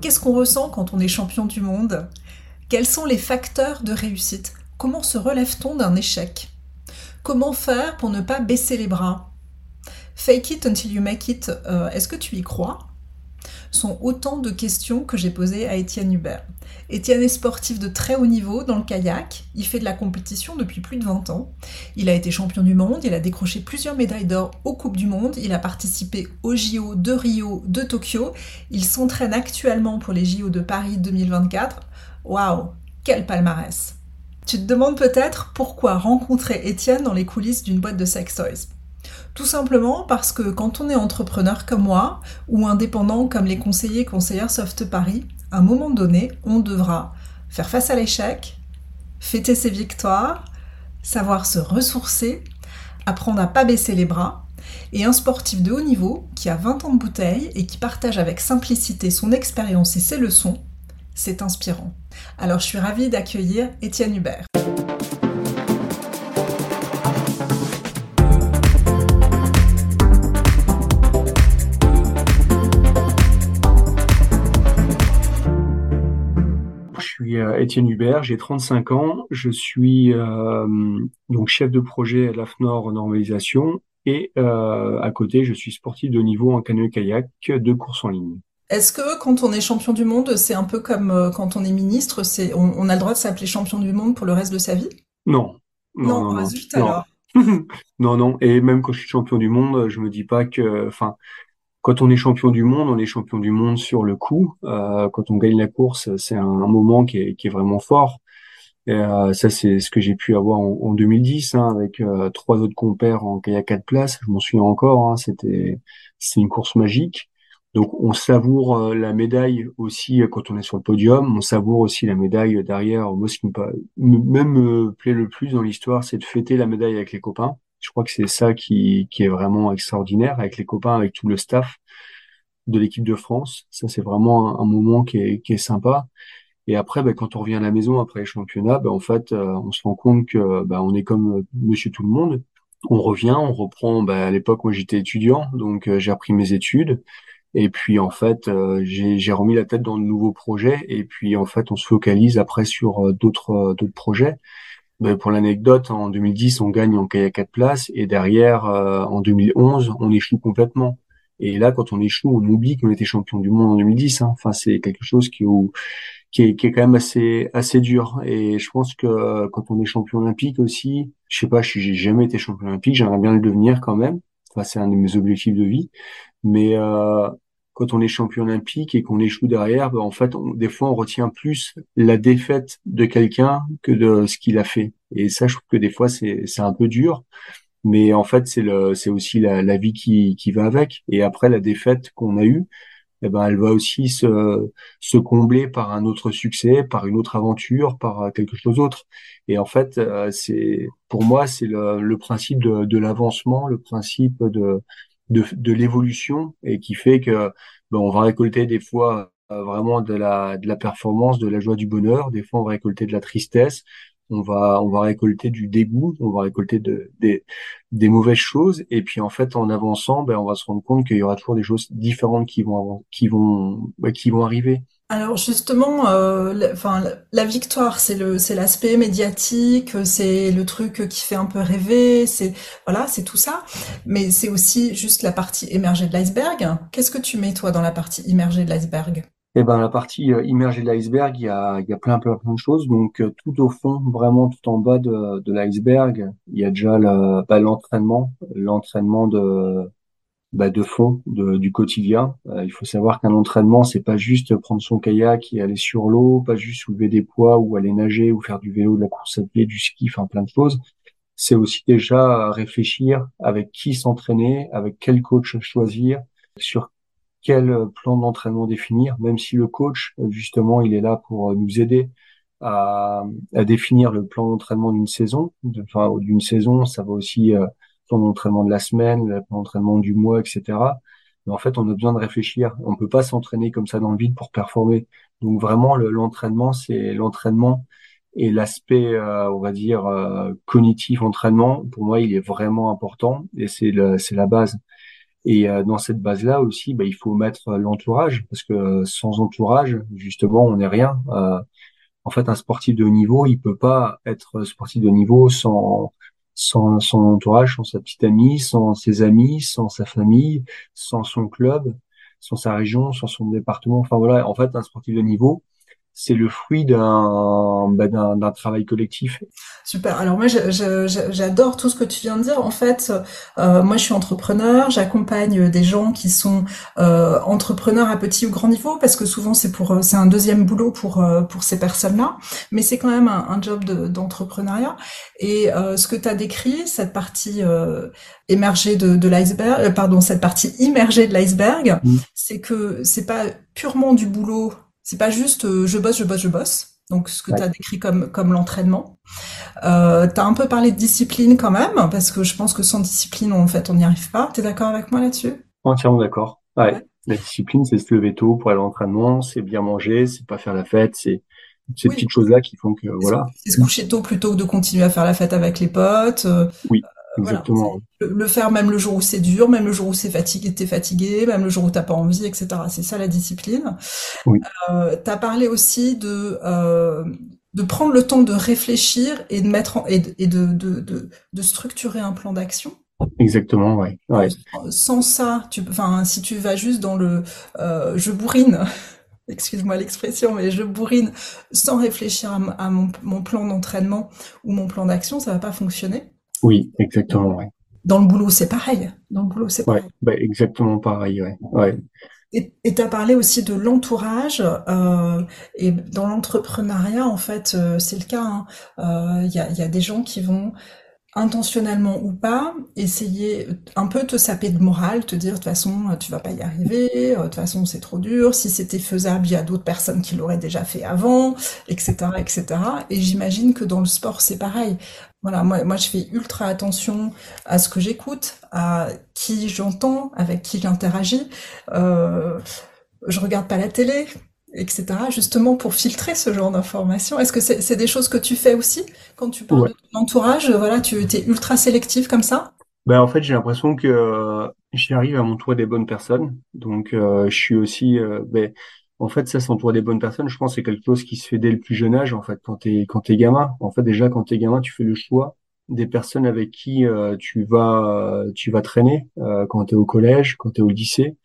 Qu'est-ce qu'on ressent quand on est champion du monde? Quels sont les facteurs de réussite? Comment se relève-t-on d'un échec? Comment faire pour ne pas baisser les bras? Fake it until you make it, euh, est-ce que tu y crois? Sont autant de questions que j'ai posées à Étienne Hubert. Étienne est sportif de très haut niveau dans le kayak, il fait de la compétition depuis plus de 20 ans. Il a été champion du monde, il a décroché plusieurs médailles d'or aux Coupes du Monde, il a participé aux JO de Rio, de Tokyo, il s'entraîne actuellement pour les JO de Paris 2024. Waouh, quel palmarès Tu te demandes peut-être pourquoi rencontrer Étienne dans les coulisses d'une boîte de sex toys. Tout simplement parce que quand on est entrepreneur comme moi, ou indépendant comme les conseillers conseillères Soft Paris, à un moment donné, on devra faire face à l'échec, fêter ses victoires, savoir se ressourcer, apprendre à pas baisser les bras, et un sportif de haut niveau qui a 20 ans de bouteille et qui partage avec simplicité son expérience et ses leçons, c'est inspirant. Alors je suis ravie d'accueillir Étienne Hubert. Euh, Étienne Hubert, j'ai 35 ans, je suis euh, donc chef de projet à l'AFNOR Normalisation et euh, à côté, je suis sportif de niveau en canoë-kayak de course en ligne. Est-ce que quand on est champion du monde, c'est un peu comme quand on est ministre, c'est on, a le droit de s'appeler champion du monde pour le reste de sa vie? Non. Non, non, non, alors. non, non. Et même quand je suis champion du monde, je me dis pas que, enfin, quand on est champion du monde, on est champion du monde sur le coup. Euh, quand on gagne la course, c'est un, moment qui est, vraiment fort. Euh, ça, c'est ce que j'ai pu avoir en, en 2010 hein, avec euh, trois autres compères en kayak quatre places. Je m'en souviens encore. Hein, C'était c'est une course magique. Donc on savoure la médaille aussi quand on est sur le podium. On savoure aussi la médaille derrière. Moi, ce qui me, me plaît le plus dans l'histoire, c'est de fêter la médaille avec les copains. Je crois que c'est ça qui, qui est vraiment extraordinaire avec les copains, avec tout le staff de l'équipe de France. Ça, c'est vraiment un, moment qui est, qui est sympa. Et après, ben, quand on revient à la maison après les championnats, ben, en fait, euh, on se rend compte que ben, on est comme Monsieur Tout le Monde. On revient, on reprend. Ben, à l'époque, moi, j'étais étudiant, donc euh, j'ai repris mes études. Et puis en fait, euh, j'ai remis la tête dans de nouveaux projets. Et puis en fait, on se focalise après sur d'autres d'autres projets. Ben, pour l'anecdote, en 2010, on gagne en kayak 4 places et derrière, euh, en 2011, on échoue complètement. Et là, quand on échoue, on oublie qu'on était champion du monde en 2010. Hein. Enfin, c'est quelque chose qui, qui, est, qui est quand même assez, assez dur. Et je pense que quand on est champion olympique aussi, je sais pas, j'ai jamais été champion olympique, j'aimerais bien le devenir quand même. Enfin, c'est un de mes objectifs de vie. Mais euh, quand on est champion olympique et qu'on échoue derrière, ben, en fait, des fois, on retient plus la défaite de quelqu'un que de ce qu'il a fait. Et ça, je trouve que des fois, c'est un peu dur. Mais en fait, c'est le c'est aussi la, la vie qui qui va avec. Et après la défaite qu'on a eue, eh ben, elle va aussi se, se combler par un autre succès, par une autre aventure, par quelque chose d'autre. Et en fait, euh, c'est pour moi, c'est le, le principe de, de l'avancement, le principe de, de, de l'évolution et qui fait que ben, on va récolter des fois euh, vraiment de la, de la performance, de la joie, du bonheur. Des fois, on va récolter de la tristesse. On va, on va récolter du dégoût. On va récolter de, des, des mauvaises choses. Et puis, en fait, en avançant, ben, on va se rendre compte qu'il y aura toujours des choses différentes qui vont, qui vont, ben, qui vont arriver. Alors justement, euh, la, enfin, la victoire, c'est le, c'est l'aspect médiatique, c'est le truc qui fait un peu rêver, c'est voilà, c'est tout ça. Mais c'est aussi juste la partie immergée de l'iceberg. Qu'est-ce que tu mets toi dans la partie immergée de l'iceberg? Eh ben, la partie euh, immergée de l'iceberg, il y a, y a plein, plein, plein de choses. Donc euh, tout au fond, vraiment tout en bas de, de l'iceberg, il y a déjà bah, l'entraînement, l'entraînement de bah, de fond de, du quotidien. Euh, il faut savoir qu'un entraînement, c'est pas juste prendre son kayak et aller sur l'eau, pas juste soulever des poids ou aller nager ou faire du vélo, de la course à pied, du ski, enfin plein de choses. C'est aussi déjà réfléchir avec qui s'entraîner, avec quel coach choisir, sur quel plan d'entraînement définir, même si le coach, justement, il est là pour nous aider à, à définir le plan d'entraînement d'une saison. Enfin, d'une saison, ça va aussi euh, plan de la semaine, le du mois, etc. Mais en fait, on a besoin de réfléchir. On peut pas s'entraîner comme ça dans le vide pour performer. Donc vraiment, l'entraînement, c'est l'entraînement et l'aspect, euh, on va dire, euh, cognitif entraînement. Pour moi, il est vraiment important et c'est la base. Et euh, dans cette base-là aussi, bah, il faut mettre l'entourage, parce que sans entourage, justement, on n'est rien. Euh, en fait, un sportif de haut niveau, il peut pas être sportif de haut niveau sans sans son entourage, sans sa petite amie, sans ses amis, sans sa famille, sans son club, sans sa région, sans son département. Enfin voilà, en fait, un sportif de niveau, c'est le fruit d'un bah, d'un travail collectif. Super. Alors moi, j'adore tout ce que tu viens de dire. En fait, euh, moi, je suis entrepreneur. J'accompagne des gens qui sont euh, entrepreneurs à petit ou grand niveau, parce que souvent c'est pour c'est un deuxième boulot pour euh, pour ces personnes-là. Mais c'est quand même un, un job d'entrepreneuriat. Et euh, ce que tu as décrit, cette partie euh, émergée de, de l'iceberg, pardon, cette partie immergée de l'iceberg, mmh. c'est que c'est pas purement du boulot c'est pas juste euh, je bosse, je bosse, je bosse. Donc ce que tu as décrit comme comme l'entraînement. Euh, tu as un peu parlé de discipline quand même, parce que je pense que sans discipline, en fait, on n'y arrive pas. Tu es d'accord avec moi là-dessus? Entièrement d'accord. Ouais. La discipline, c'est se lever tôt pour aller à l'entraînement, c'est bien manger, c'est pas faire la fête, c'est ces petites choses-là qui font que voilà. C'est se coucher tôt plutôt que de continuer à faire la fête avec les potes. Euh, oui. Exactement. le, faire même le jour où c'est dur, même le jour où c'est fatigué, t'es fatigué, même le jour où t'as pas envie, etc. C'est ça la discipline. Oui. Euh, t'as parlé aussi de euh, de prendre le temps de réfléchir et de mettre en, et, de, de, de, de, structurer un plan d'action. Exactement, ouais. ouais. Sans ça, tu, enfin, si tu vas juste dans le euh, je bourrine, excuse-moi l'expression, mais je bourrine sans réfléchir à, à mon, mon, plan d'entraînement ou mon plan d'action, ça va pas fonctionner. Oui, exactement, ouais. Dans le boulot, c'est pareil. Dans le boulot, c'est pareil. Ouais, bah, exactement pareil, ouais. ouais. Et tu as parlé aussi de l'entourage euh, et dans l'entrepreneuriat en fait euh, c'est le cas. Il hein. euh, y, a, y, a, des gens qui vont intentionnellement ou pas, essayer un peu te saper de morale, te dire de toute façon tu vas pas y arriver, de toute façon c'est trop dur, si c'était faisable il y a d'autres personnes qui l'auraient déjà fait avant, etc. etc. Et j'imagine que dans le sport c'est pareil. Voilà, moi, moi je fais ultra attention à ce que j'écoute, à qui j'entends, avec qui j'interagis. Euh, je regarde pas la télé, etc. Justement pour filtrer ce genre d'informations. Est-ce que c'est des choses que tu fais aussi? Quand tu parles de ton entourage Voilà, tu es ultra sélectif comme ça? Ben, en fait, j'ai l'impression que euh, j'arrive à m'entourer des bonnes personnes. Donc, euh, je suis aussi, euh, ben, en fait, ça, s'entourer des bonnes personnes, je pense, c'est quelque chose qui se fait dès le plus jeune âge, en fait, quand t'es quand t'es gamin. En fait, déjà, quand t'es gamin, tu fais le choix des personnes avec qui euh, tu vas tu vas traîner euh, quand t'es au collège, quand t'es au lycée.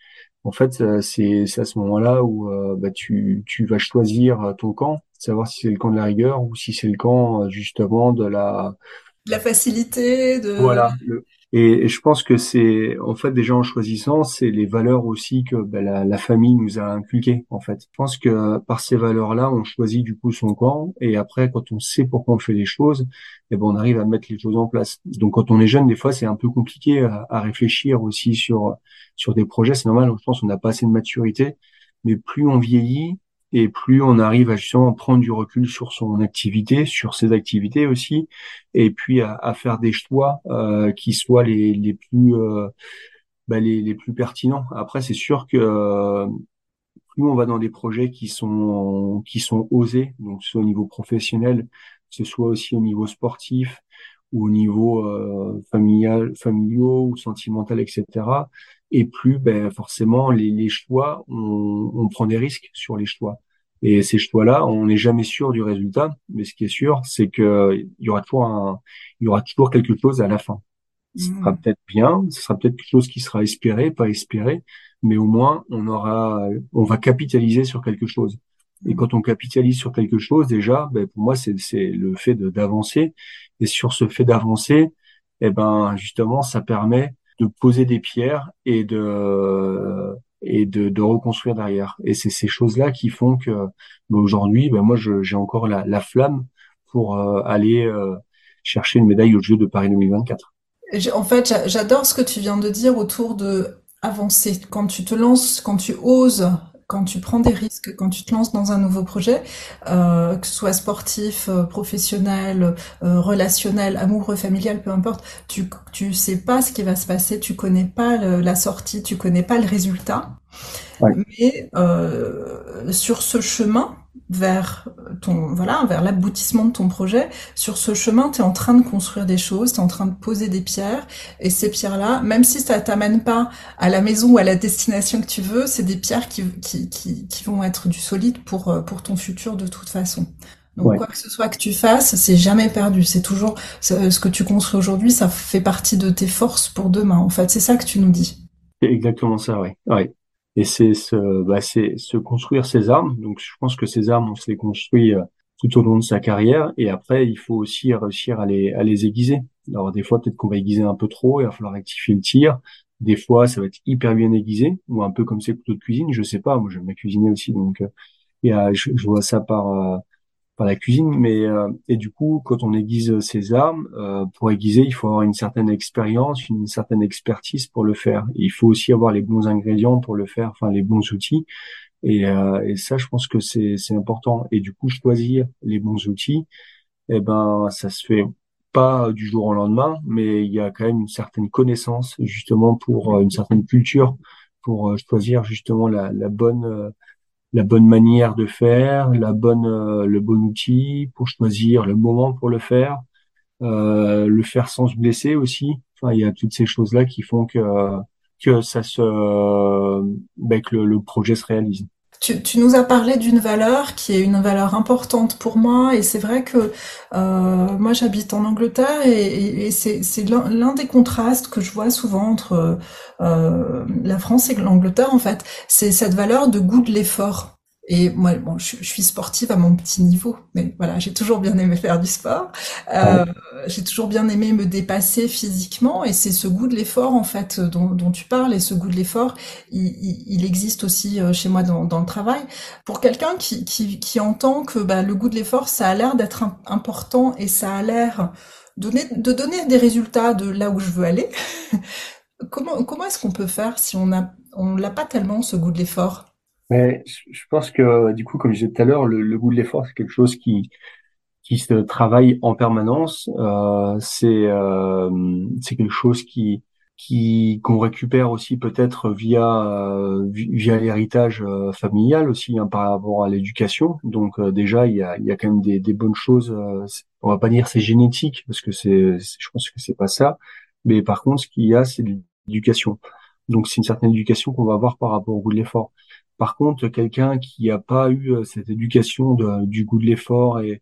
En fait, euh, c'est c'est à ce moment-là où bah, tu tu vas choisir ton camp, savoir si c'est le camp de la rigueur ou si c'est le camp justement de la la facilité de voilà et, je pense que c'est, en fait, déjà en choisissant, c'est les valeurs aussi que ben, la, la, famille nous a inculquées, en fait. Je pense que par ces valeurs-là, on choisit du coup son camp, et après, quand on sait pourquoi on fait les choses, eh ben, on arrive à mettre les choses en place. Donc, quand on est jeune, des fois, c'est un peu compliqué à, à, réfléchir aussi sur sur des projets. C'est normal, je pense qu'on n'a pas assez de maturité, mais plus on vieillit, et plus on arrive à justement prendre du recul sur son activité, sur ses activités aussi, et puis à, faire des choix euh, qui soient les, les plus euh, bah, les, les, plus pertinents. Après, c'est sûr que euh, plus on va dans des projets qui sont qui sont osés, donc soit au niveau professionnel, ce soit aussi au niveau sportif ou au niveau euh, familial, familiaux ou sentimental, etc. Et plus, ben, forcément, les, les choix, on, on prend des risques sur les choix. Et ces choix-là, on n'est jamais sûr du résultat, mais ce qui est sûr, c'est que il y aura toujours un, il y aura toujours quelque chose à la fin. Ce sera mmh. peut-être bien, ce sera peut-être quelque chose qui sera espéré, pas espéré, mais au moins on aura, on va capitaliser sur quelque chose. Et mmh. quand on capitalise sur quelque chose, déjà, ben pour moi, c'est le fait d'avancer. Et sur ce fait d'avancer, eh ben justement, ça permet de poser des pierres et de et de, reconstruire derrière. Et c'est ces choses-là qui font que bah, aujourd'hui, ben moi, j'ai encore la, la, flamme pour euh, aller euh, chercher une médaille au Jeu de Paris 2024. En fait, j'adore ce que tu viens de dire autour de avancer. Quand tu te lances, quand tu oses quand tu prends des risques, quand tu te lances dans un nouveau projet, euh, que ce soit sportif, euh, professionnel, euh, relationnel, amoureux, familial, peu importe, tu tu sais pas ce qui va se passer, tu connais pas la sortie, tu connais pas le résultat. Mais sur ce chemin vers ton, voilà, vers l'aboutissement de ton projet. Sur ce chemin, tu es en train de construire des choses, tu es en train de poser des pierres, et ces pierres-là, même si ça t'amène pas à la maison ou à la destination que tu veux, c'est des pierres qui, qui, qui, qui, vont être du solide pour, euh, pour ton futur de toute façon. Donc quoi que ce soit que tu fasses, c'est jamais perdu. C'est toujours ce que tu construis aujourd'hui, ça fait partie de tes forces pour demain. En fait, c'est ça que tu nous dis. C'est exactement ça, oui. oui. Et c'est ce, bah, c'est se construire ses armes. Donc je pense que ces armes, on se les construit euh, tout au long de sa carrière. Et après, il faut aussi réussir à les, aiguiser. Alors des fois, peut-être qu'on va aiguiser un peu trop, il va falloir rectifier le tir. Des fois, ça va être hyper bien aiguisé, ou un peu comme ces couteaux de cuisine. Je sais pas, moi j'aime bien cuisiner aussi, donc euh, et, je, je, vois ça par euh, par la cuisine, mais euh, et du coup, quand on aiguise ses armes, euh, pour aiguiser, il faut avoir une certaine expérience, une certaine expertise pour le faire. il faut aussi avoir les bons ingrédients pour le faire, enfin les bons outils. Et, euh, et ça, je pense que c'est c'est important. Et du coup, choisir les bons outils, eh ben, ça se fait pas du jour au lendemain, mais il y a quand même une certaine connaissance justement pour une certaine culture pour choisir justement la, la bonne la bonne manière de faire, la bonne, euh, le bon outil pour choisir le moment pour le faire, euh, le faire sans se blesser aussi. Enfin, il y a toutes ces choses-là qui font que que ça se, ben, que le, projet se réalise. Tu, tu, nous as parlé d'une valeur qui est une valeur importante pour moi et c'est vrai que euh, moi j'habite en Angleterre et, et, c'est l'un des contrastes que je vois souvent entre euh, la France et l'Angleterre en fait, c'est cette valeur de goût de l'effort. Et moi, bon, je, suis sportive à mon petit niveau, mais voilà, j'ai toujours bien aimé faire du sport. Euh, j'ai toujours bien aimé me dépasser physiquement, et c'est ce goût de l'effort en fait dont, dont, tu parles. Et ce goût de l'effort, il, il, il, existe aussi euh, chez moi dans, dans le travail. Pour quelqu'un qui, qui, qui, entend que bah, le goût de l'effort, ça a l'air d'être important et ça a l'air donner, de donner des résultats de là où je veux aller. comment comment est-ce qu'on peut faire si on a on l'a pas tellement ce goût de l'effort? Mais je pense que, du coup, comme je disais tout à l'heure, le, goût de l'effort, c'est quelque chose qui, qui se travaille en permanence. Euh, c'est euh, c'est quelque chose qui qui qu'on récupère aussi peut-être via euh, via l'héritage euh, familial aussi hein, par rapport à l'éducation. Donc euh, déjà il y a il y a quand même des, des bonnes choses. on va pas dire c'est génétique parce que c'est je pense que c'est pas ça. Mais par contre ce qu'il y a c'est l'éducation. Donc c'est une certaine éducation qu'on va avoir par rapport au goût de l'effort. Par contre, quelqu'un qui n'a pas eu euh, cette éducation du goût de l'effort et,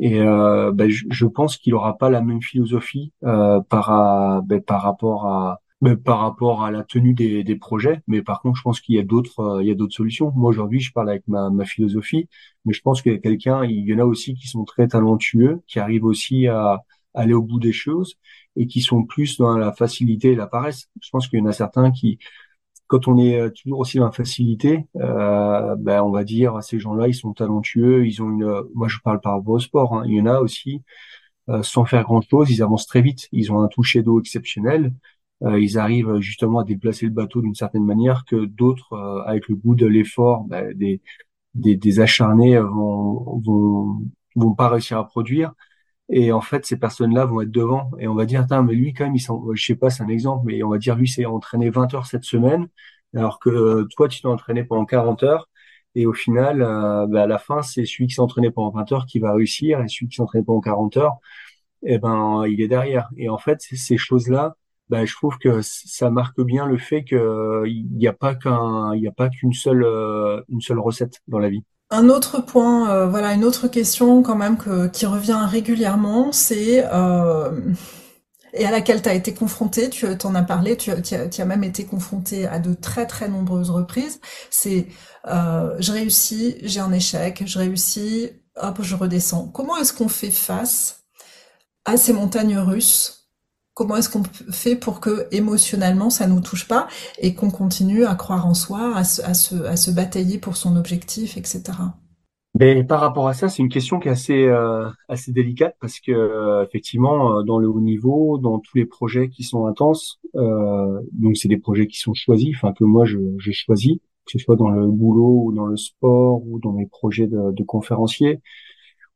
et euh, ben, je, pense qu'il aura pas la même philosophie euh, par, ben, par rapport à ben, par rapport à la tenue des, des projets. Mais par contre, je pense qu'il y a d'autres il y a d'autres solutions. Moi aujourd'hui, je parle avec ma, ma philosophie, mais je pense qu'il y a quelqu'un, il y en a aussi qui sont très talentueux, qui arrivent aussi à aller au bout des choses et qui sont plus dans la facilité et la paresse. Je pense qu'il y en a certains qui quand on est euh, toujours aussi dans la facilité, euh, ben on va dire ces gens-là, ils sont talentueux, ils ont une. Moi, je parle par rapport au sport. Hein. Il y en a aussi euh, sans faire grand-chose, ils avancent très vite. Ils ont un toucher d'eau exceptionnel. Euh, ils arrivent justement à déplacer le bateau d'une certaine manière que d'autres, euh, avec le goût de l'effort, ben, des, des, des acharnés vont, vont vont pas réussir à produire. Et en fait, ces personnes-là vont être devant. Et on va dire, mais lui, quand même, il je sais pas, c'est un exemple, mais on va dire, lui, c'est entraîné 20 heures cette semaine, alors que euh, toi, tu t'es entraîné pendant 40 heures. Et au final, euh, bah, à la fin, c'est celui qui s'est entraîné pendant 20 heures qui va réussir, et celui qui s'est entraîné pendant 40 heures, eh ben, il est derrière. Et en fait, ces choses-là, bah, je trouve que ça marque bien le fait qu'il n'y a pas qu'un, il n'y a pas qu'une seule, euh, une seule recette dans la vie. Un autre point, euh, voilà, une autre question quand même qui revient régulièrement, c'est euh, et à laquelle tu as été confronté, tu t'en as parlé, tu, as, même été confronté à de très très nombreuses reprises. C'est euh, je réussis, j'ai un échec, je réussis, hop, je redescends. Comment est-ce qu'on fait face à ces montagnes russes Comment est-ce qu'on fait pour que émotionnellement ça nous touche pas et qu'on continue à croire en soi, à se, à batailler pour son objectif, etc. Mais par rapport à ça, c'est une question qui est assez euh, délicate parce que euh, effectivement, euh, dans le haut niveau, dans tous les projets qui sont intenses, donc c'est des projets qui sont choisis, enfin que moi j'ai choisi, que ce soit dans le boulot ou dans le sport ou dans mes projets de, de conférencier,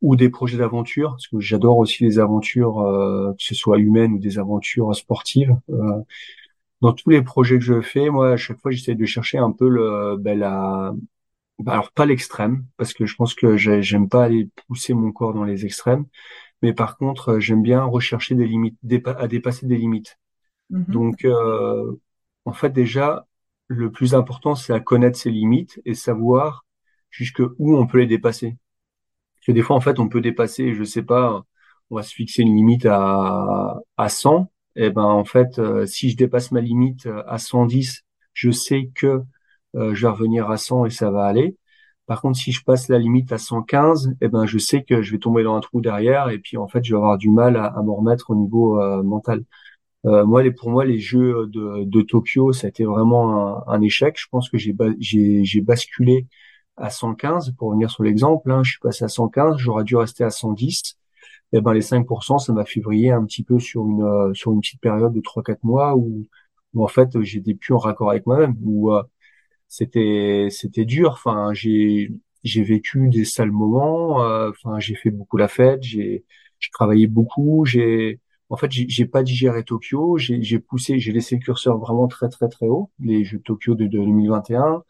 ou des projets d'aventure, parce que j'adore aussi les aventures, euh, que ce soit humaines ou des aventures sportives. Euh, dans tous les projets que je fais, moi, à chaque fois, j'essaie de chercher un peu le, ben, la, bah alors pas l'extrême, parce que je pense que j'aime pas aller pousser mon corps dans les extrêmes, mais par contre, euh, j'aime bien rechercher des limites, à dépasser des limites. Mhm. Donc, euh, en fait, déjà, le plus important, c'est à connaître ses limites et savoir jusque où on peut les dépasser. Que des fois, en fait, on peut dépasser, je sais pas, on va se fixer une limite à, à 100. Et ben, en fait, euh, si je dépasse ma limite à 110, je sais que euh, je vais revenir à 100 et ça va aller. Par contre, si je passe la limite à 115, eh ben, je sais que je vais tomber dans un trou derrière et puis en fait, je vais avoir du mal à, à m'en remettre au niveau euh, mental. Euh, moi, les, pour moi, les Jeux de, de Tokyo, ça a été vraiment un, un échec. Je pense que j'ai j'ai basculé à 115 pour revenir sur l'exemple. Hein, je suis passé à 115, j'aurais dû rester à 110. Et eh ben les 5%, ça m'a fait vriller un petit peu sur une euh, sur une petite période de 3-4 mois où, où en fait j'étais plus en raccord avec moi-même. Où euh, c'était c'était dur. Enfin, j'ai j'ai vécu des sales moments. Euh, enfin, j'ai fait beaucoup la fête. J'ai j'ai travaillé beaucoup. J'ai en fait, j'ai pas digéré Tokyo. J'ai j'ai poussé, j'ai laissé le curseur vraiment très très très haut. Les Jeux de Tokyo de, 2021.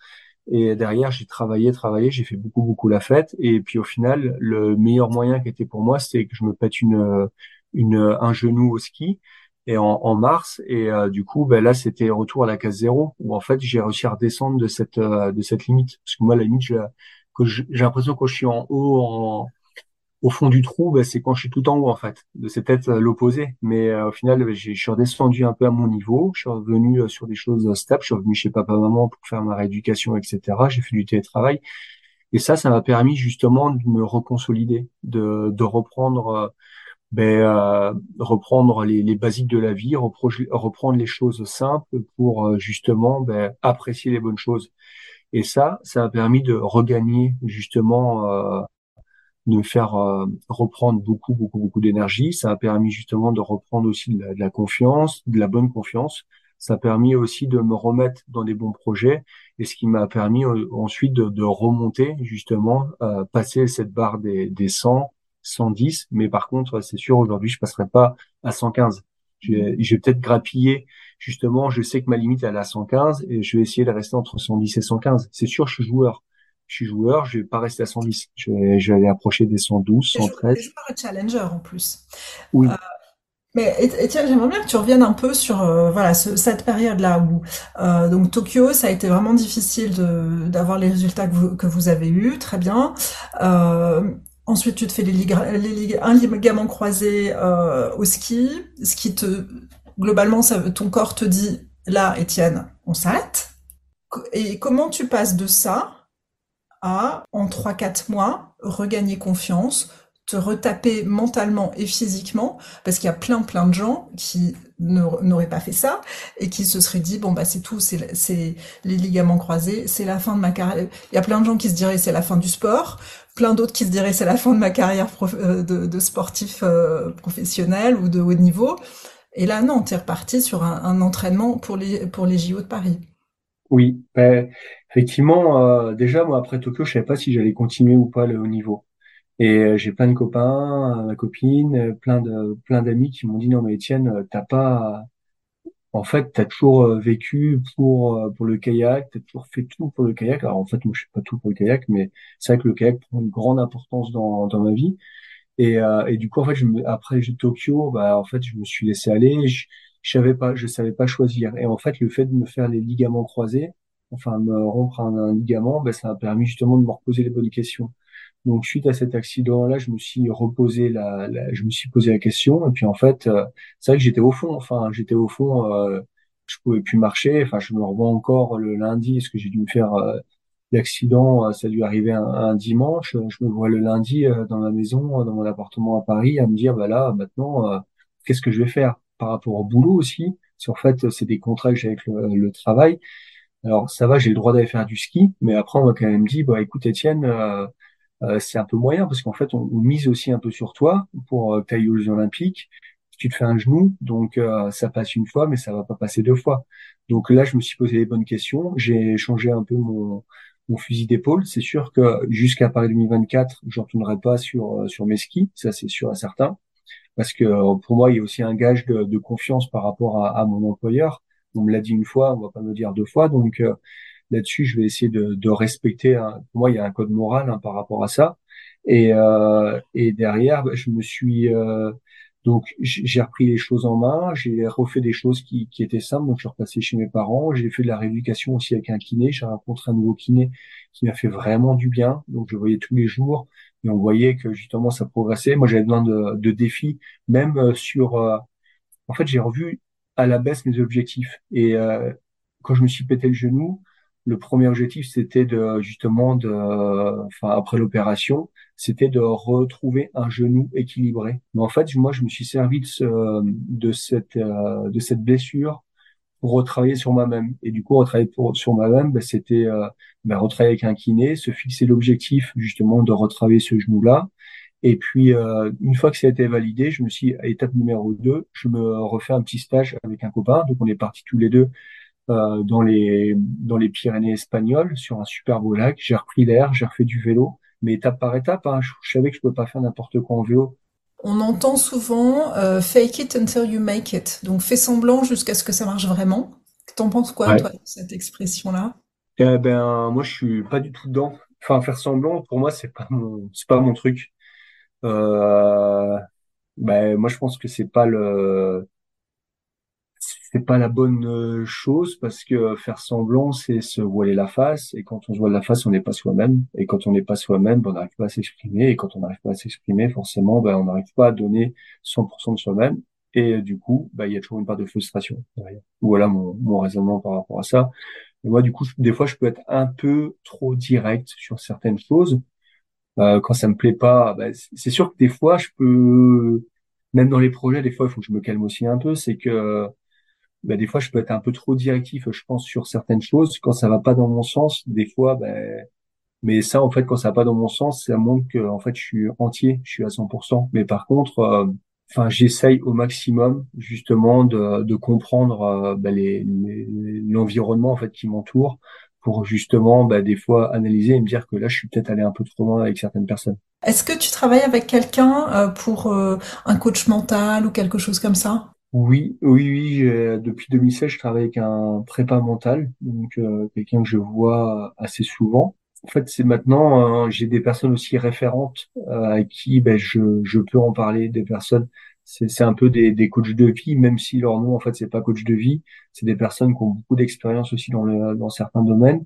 Et derrière, j'ai travaillé, travaillé, j'ai fait beaucoup, beaucoup la fête. Et puis au final, le meilleur moyen qui était pour moi, c'était que je me pète une, une, un genou au ski et en, en mars et euh, du coup ben là c'était retour à la case zéro où en fait j'ai réussi à redescendre de cette euh, de cette limite parce que moi la limite j'ai l'impression que je suis en haut en, au fond du trou ben, c'est quand je suis tout en haut en fait. C'est peut-être euh, l'opposé. Mais au final ben, je suis redescendu un peu à mon niveau. Je suis revenu sur des choses stables. Je suis revenu chez papa maman pour faire ma rééducation etc j'ai fait du télétravail. Et ça ça m'a permis justement de me reconsolider de de reprendre ben, euh, reprendre les, les, basiques de la vie, reprendre les choses simples pour euh, justement ben, apprécier les bonnes choses. Et ça, ça a permis de regagner justement, euh, de me faire euh, reprendre beaucoup, beaucoup, beaucoup d'énergie. Ça a permis justement de reprendre aussi de la, confiance, de la bonne confiance. Ça a permis aussi de me remettre dans des bons projets et ce qui m'a permis ensuite de, de, remonter justement, passer cette barre des, des 100, 110, mais par contre, c'est sûr, aujourd'hui, je passerai pas à 115. Je vais, peut-être grappiller, justement, je sais que ma limite, elle est à 115, et je vais essayer de rester entre 110 et 115. C'est sûr, je suis joueur. Je suis joueur, je vais pas rester à 110. Je vais, je vais aller approcher des 112, 113. Je pas challenger, en plus. Oui. Euh, mais Étienne, j'aimerais bien que tu reviennes un peu sur euh, voilà cette période-là où euh, donc Tokyo, ça a été vraiment difficile d'avoir les résultats que vous, que vous avez eus, très bien. Euh, Ensuite, tu te fais les les un ligament croisé euh, au ski, ce qui te, globalement, ça, ton corps te dit, là, Étienne, on s'arrête. Et comment tu passes de ça à, en 3-4 mois, regagner confiance, te retaper mentalement et physiquement, parce qu'il y a plein plein de gens qui n'auraient pas fait ça et qui se seraient dit bon bah c'est tout, c'est les ligaments croisés, c'est la fin de ma carrière. Il y a plein de gens qui se diraient c'est la fin du sport, plein d'autres qui se diraient c'est la fin de ma carrière euh, de, sportif euh, professionnel ou de haut niveau. Et là non, tu es reparti sur un, entraînement pour les pour les JO de Paris. Oui, ben, effectivement, euh, déjà moi après Tokyo, je savais pas si j'allais continuer ou pas le haut niveau. Et euh, j'ai plein de copains, ma copine, euh, plein de plein d'amis qui m'ont dit non mais Étienne, euh, t'as pas en fait, tu as toujours vécu pour pour le kayak, tu as toujours fait tout pour le kayak. Alors en fait, moi je fais pas tout pour le kayak, mais c'est vrai que le kayak prend une grande importance dans dans ma vie. Et et du coup en fait, je me, après Tokyo, bah en fait, je me suis laissé aller, je, je savais pas je savais pas choisir. Et en fait, le fait de me faire les ligaments croisés, enfin me rompre un, ligament, bah, ça a permis justement de me reposer les bonnes questions. Donc suite à cet accident-là, je me suis reposé la, je me suis posé la question et puis en fait, euh, c'est vrai que j'étais au fond. Enfin, j'étais au fond, euh, je pouvais plus marcher. Enfin, je me revois encore le lundi, est-ce que j'ai dû me faire euh, l'accident, euh, ça a dû arriver un, dimanche. Je me vois le lundi dans ma maison, dans mon appartement à Paris, à me dire bah là maintenant, qu'est-ce que je vais faire par rapport au boulot aussi? C'est en fait, c'est des contrats que j'ai avec le, le travail. Alors ça va, j'ai le droit d'aller faire du ski, mais après on m'a quand même dit bah écoute Étienne euh, c'est un peu moyen parce qu'en fait, on, mise aussi un peu sur toi pour euh, que tu aux Jeux Olympiques. Tu te fais un genou, donc euh, ça passe une fois, mais ça va pas passer deux fois. Donc là, je me suis posé les bonnes questions. J'ai changé un peu mon, mon fusil d'épaule. C'est sûr que jusqu'à Paris 2024, je retournerai pas sur euh, sur mes skis, ça c'est sûr et certain, parce que pour moi, il y a aussi un gage de, de confiance par rapport à, à, mon employeur. On me l'a dit une fois, on va pas me dire deux fois, donc là-dessus, je vais essayer de, de respecter. Un, pour moi, il y a un code moral hein, par rapport à ça. Et, euh, et derrière, bah, je me suis euh, donc j'ai repris les choses en main, j'ai refait des choses qui, qui étaient simples. Donc je suis repassé chez mes parents, j'ai fait de la rééducation aussi avec un kiné. J'ai rencontré un nouveau kiné qui m'a fait vraiment du bien. Donc je voyais tous les jours et on voyait que justement ça progressait. Moi j'avais besoin de, de défis, même euh, sur. Euh, en fait, j'ai revu à la baisse mes objectifs et euh, quand je me suis pété le genou, le premier objectif, c'était de justement de, enfin après l'opération, c'était de retrouver un genou équilibré. Mais en fait, moi, je me suis servi de, ce, de cette euh, de cette blessure pour retravailler sur moi-même. Et du coup, retravailler sur moi-même, ben, c'était euh, ben, retravailler avec un kiné, se fixer l'objectif justement de retravailler ce genou-là. Et puis, euh, une fois que ça a été validé, je me suis, à étape numéro 2, je me refais un petit stage avec un copain. Donc, on est partis tous les deux euh, dans les dans les Pyrénées espagnoles sur un super beau lac. J'ai repris l'air, j'ai refait du vélo, mais étape par étape. Hein. Je, savais que je pouvais pas faire n'importe quoi en vélo. On entend souvent euh, fake it until you make it, donc fais semblant jusqu'à ce que ça marche vraiment. T'en penses quoi toi de cette expression-là? Eh ben moi je suis pas du tout dedans. Enfin faire semblant pour moi c'est pas mon c'est pas mon truc. Euh, ben moi je pense que c'est pas le c'est pas la bonne euh, chose parce que faire semblant, c'est se voiler la face. Et quand on se voile la face, on n'est pas soi-même. Et quand on n'est pas soi-même, ben, on n'arrive pas à s'exprimer. Et quand on n'arrive pas à s'exprimer, forcément, ben, on n'arrive pas à donner 100% de soi-même. Et euh, du coup, ben, il y a toujours une part de frustration derrière. Voilà mon, mon raisonnement par rapport à ça. Et moi, du coup, des fois, je peux être un peu trop direct sur certaines choses. Euh, quand ça me plaît pas, ben, c'est sûr que des fois, je peux, même dans les projets, des fois, il faut que je me calme aussi un peu. C'est que bah, des fois, je peux être un peu trop directif, je pense, sur certaines choses. Quand ça va pas dans mon sens, des fois, ben, mais ça, en fait, quand ça va pas dans mon sens, ça montre que, en fait, je suis entier, je suis à 100%. Mais par contre, euh, j'essaye au maximum, justement, de, de comprendre euh, ben, les, l'environnement, en fait, qui m'entoure pour justement, ben, des fois, analyser et me dire que là, je suis peut-être allé un peu trop loin avec certaines personnes. Est-ce que tu travailles avec quelqu'un euh, pour un coach mental ou quelque chose comme ça? Oui, oui, oui. Depuis 2016, je travaille avec un prépa mental, donc euh, quelqu'un que je vois assez souvent. En fait, c'est maintenant, hein, j'ai des personnes aussi référentes euh, à qui ben, je, je peux en parler, des personnes. C'est, un peu des, des coachs de vie, même si leur nom, en fait, c'est pas coach de vie. C'est des personnes qui ont beaucoup d'expérience aussi dans, le, dans certains domaines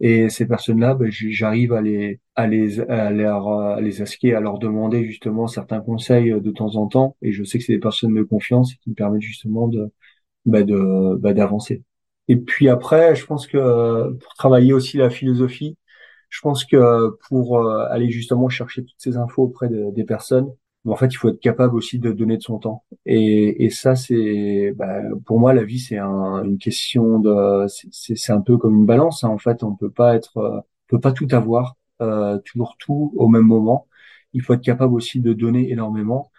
et ces personnes-là, ben, j'arrive à les, à les, à leur, à les asquer, à leur demander justement certains conseils de temps en temps. Et je sais que c'est des personnes de confiance qui me permettent justement de, ben de, ben d'avancer. Et puis après, je pense que pour travailler aussi la philosophie, je pense que pour euh, aller justement chercher toutes ces infos auprès des personnes, en fait, il faut être capable aussi de donner de son temps. Et, et ça, c'est, bah, pour moi, la vie, c'est un, une question de, c'est un peu comme une balance. Hein. En fait, on peut pas être, euh, on peut pas tout avoir, euh, toujours tout au même moment. Il faut être capable aussi de donner énormément.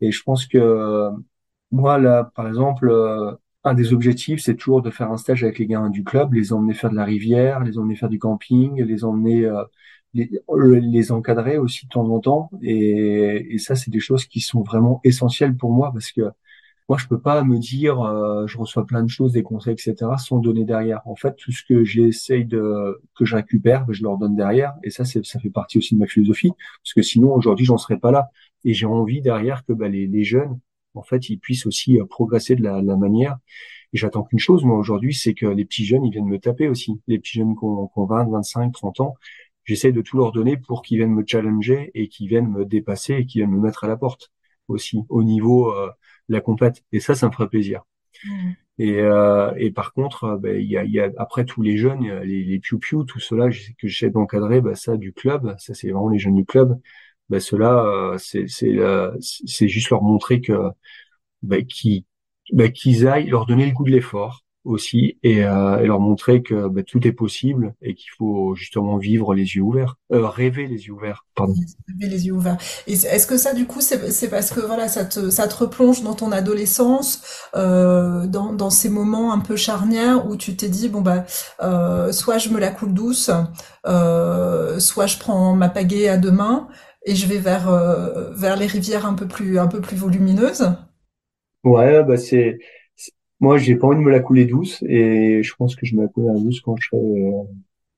Et je pense que moi, là, par exemple, euh, un des objectifs, c'est toujours de faire un stage avec les gamins du club, les emmener faire de la rivière, les emmener faire du camping, les emmener euh, les, encadrer aussi de temps en temps. Et, et ça, c'est des choses qui sont vraiment essentielles pour moi parce que moi, je peux pas me dire, euh, je reçois plein de choses, des conseils, etc., sans donner derrière. En fait, tout ce que j'essaye de que je récupère, je leur donne derrière. Et ça, ça fait partie aussi de ma philosophie, parce que sinon, aujourd'hui, j'en serais pas là. Et j'ai envie derrière que bah, les, les, jeunes, en fait, ils puissent aussi euh, progresser de la, la manière. Et j'attends qu'une chose, moi, aujourd'hui, c'est que les petits jeunes, ils viennent me taper aussi. Les petits jeunes qui ont, qui ont 20, 25, 30 ans, j'essaie de tout leur donner pour qu'ils viennent me challenger et qu'ils viennent me dépasser et qu'ils viennent me mettre à la porte aussi au niveau euh, de la compète. Et ça, ça me ferait plaisir. Mmh. Et, euh, et par contre, euh, ben, il y, a, y, a, après tous les jeunes, les, les piou tout cela que j'essaie d'encadrer, ben, ça du club, ça c'est vraiment les jeunes du club. Ben, cela, c'est c'est juste leur montrer que qu'ils qu'ils aillent leur donner le goût de l'effort aussi et, euh, et, leur montrer que bah, tout est possible et qu'il faut justement vivre les yeux ouverts, euh, rêver les yeux ouverts. Pardon. Rêver les yeux ouverts. Et est-ce que ça, du coup, c'est parce que voilà, ça te, ça te replonge dans ton adolescence, euh, dans, dans ces moments un peu charnières où tu t'es dit bon bah, euh, soit je me la coule douce, euh, soit je prends ma pagaie à deux mains et je vais vers vers les rivières un peu plus un peu plus volumineuses? Ouais, bah c'est Moi, j'ai pas envie de me la couler douce et je pense que je me la coulerai douce quand je serai, euh,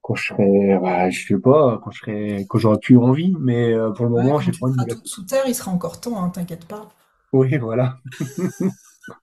quand je serai, bah, je sais pas, quand je serai, quand j'aurai plus envie. Mais euh, pour le Ouais, moment, j'ai pas envie de me la. sous terre, il sera encore temps, hein, t'inquiète pas. Oui, voilà.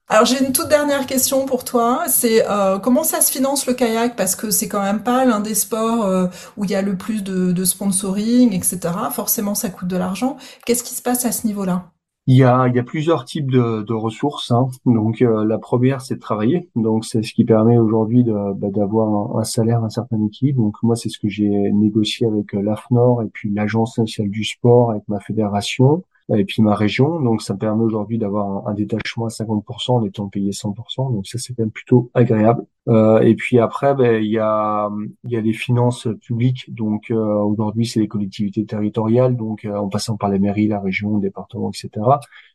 Alors j'ai une toute dernière question pour toi, c'est euh, comment ça se finance le kayak? Parce que c'est quand même pas l'un des sports euh, où il y a le plus de, de sponsoring, etc. Forcément ça coûte de l'argent. Qu'est-ce qui se passe à ce niveau-là? Il y a, y a plusieurs types de, ressources. hein. Donc, euh, la première, c'est de travailler. Donc, c'est ce qui permet aujourd'hui bah, d'avoir un, un salaire, un certain équilibre. Donc, moi, c'est ce que j'ai négocié avec euh, l'AFNOR et puis l'Agence nationale du sport, avec ma fédération et puis ma région. Donc, ça me permet aujourd'hui d'avoir un, détachement à 50% en étant payé 100%. Donc, ça, c'est quand même plutôt agréable. Euh, et puis après, ben, il y a, y a les finances publiques. Donc, euh, aujourd'hui, c'est les collectivités territoriales. Donc, euh, en passant par les mairies, la région, le département, etc.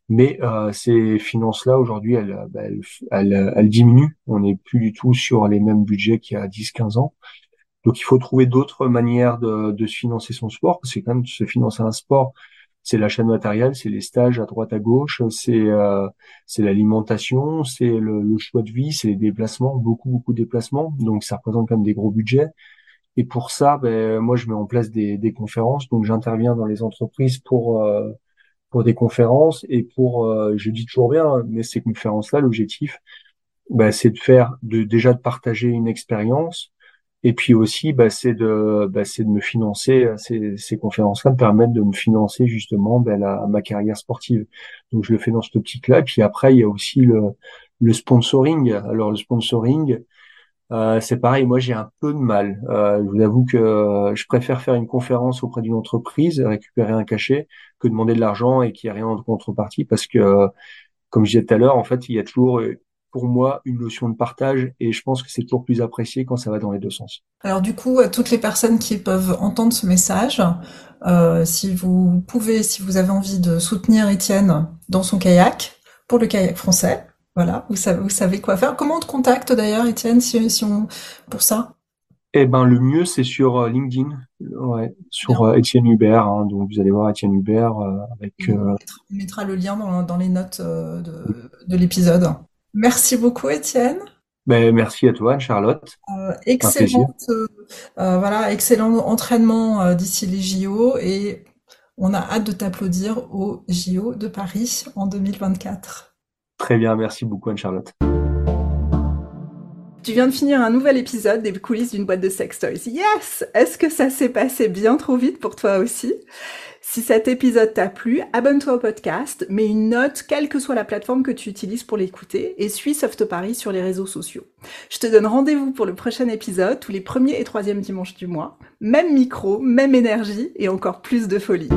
Mais euh, ces finances-là, aujourd'hui, elles, bah, elles, elles, elles diminuent. On n'est plus du tout sur les mêmes budgets qu'il y a 10-15 ans. Donc, il faut trouver d'autres manières de, de se financer son sport, parce que quand même, se financer un sport, c'est l'achat de matériel, c'est les stages à droite à gauche, c'est euh, c'est l'alimentation, c'est le, le choix de vie, c'est les déplacements, beaucoup beaucoup de déplacements. Donc, ça représente quand même des gros budgets. Et pour ça, ben, moi, je mets en place des, des conférences. Donc, j'interviens dans les entreprises pour euh, pour des conférences et pour, euh, je dis toujours bien, mais ces conférences-là, l'objectif, bah, c'est de faire, de déjà de partager une expérience, et puis aussi, bah, c'est de, bah, de me financer. euh, Ces, ces conférences-là me permettent de me financer justement bah, la, ma carrière sportive. Donc je le fais dans cette optique-là. Et puis après, il y a aussi le, le sponsoring. Alors le sponsoring, euh, c'est pareil. Moi, j'ai un peu de mal. Euh, je vous avoue que euh, je préfère faire une conférence auprès d'une entreprise, récupérer un cachet, que demander de l'argent et qu'il n'y ait rien en contrepartie, parce que comme je disais tout à l'heure, en fait, il y a toujours, pour moi, une notion de partage et je pense que c'est toujours plus apprécié quand ça va dans les deux sens. Alors du coup, à toutes les personnes qui peuvent entendre ce message, euh, si vous pouvez, si vous avez envie de soutenir Étienne dans son kayak, pour le kayak français, voilà, vous savez, vous savez quoi faire. Comment on te contacte d'ailleurs, Étienne, si, si on, pour ça? Eh ben, le mieux, c'est sur euh, LinkedIn, ouais, sur euh, Étienne Hubert. hein. donc, vous allez voir Étienne Hubert euh, avec. On mettra, on mettra le lien dans, dans les notes euh, de, de l'épisode. Merci beaucoup, Étienne. ben, merci à toi, Charlotte. Euh, excellente, euh, euh, voilà, excellent entraînement euh, d'ici les JO et on a hâte de t'applaudir aux JO de Paris en 2024. Très bien, merci beaucoup, Anne-Charlotte. Tu viens de finir un nouvel épisode des coulisses d'une boîte de sex toys. Yes! Est-ce que ça s'est passé bien trop vite pour toi aussi? Si cet épisode t'a plu, abonne-toi au podcast, mets une note, quelle que soit la plateforme que tu utilises pour l'écouter, et suis Soft Paris sur les réseaux sociaux. Je te donne rendez-vous pour le prochain épisode, tous les premiers et troisièmes dimanches du mois. Même micro, même énergie, et encore plus de folie.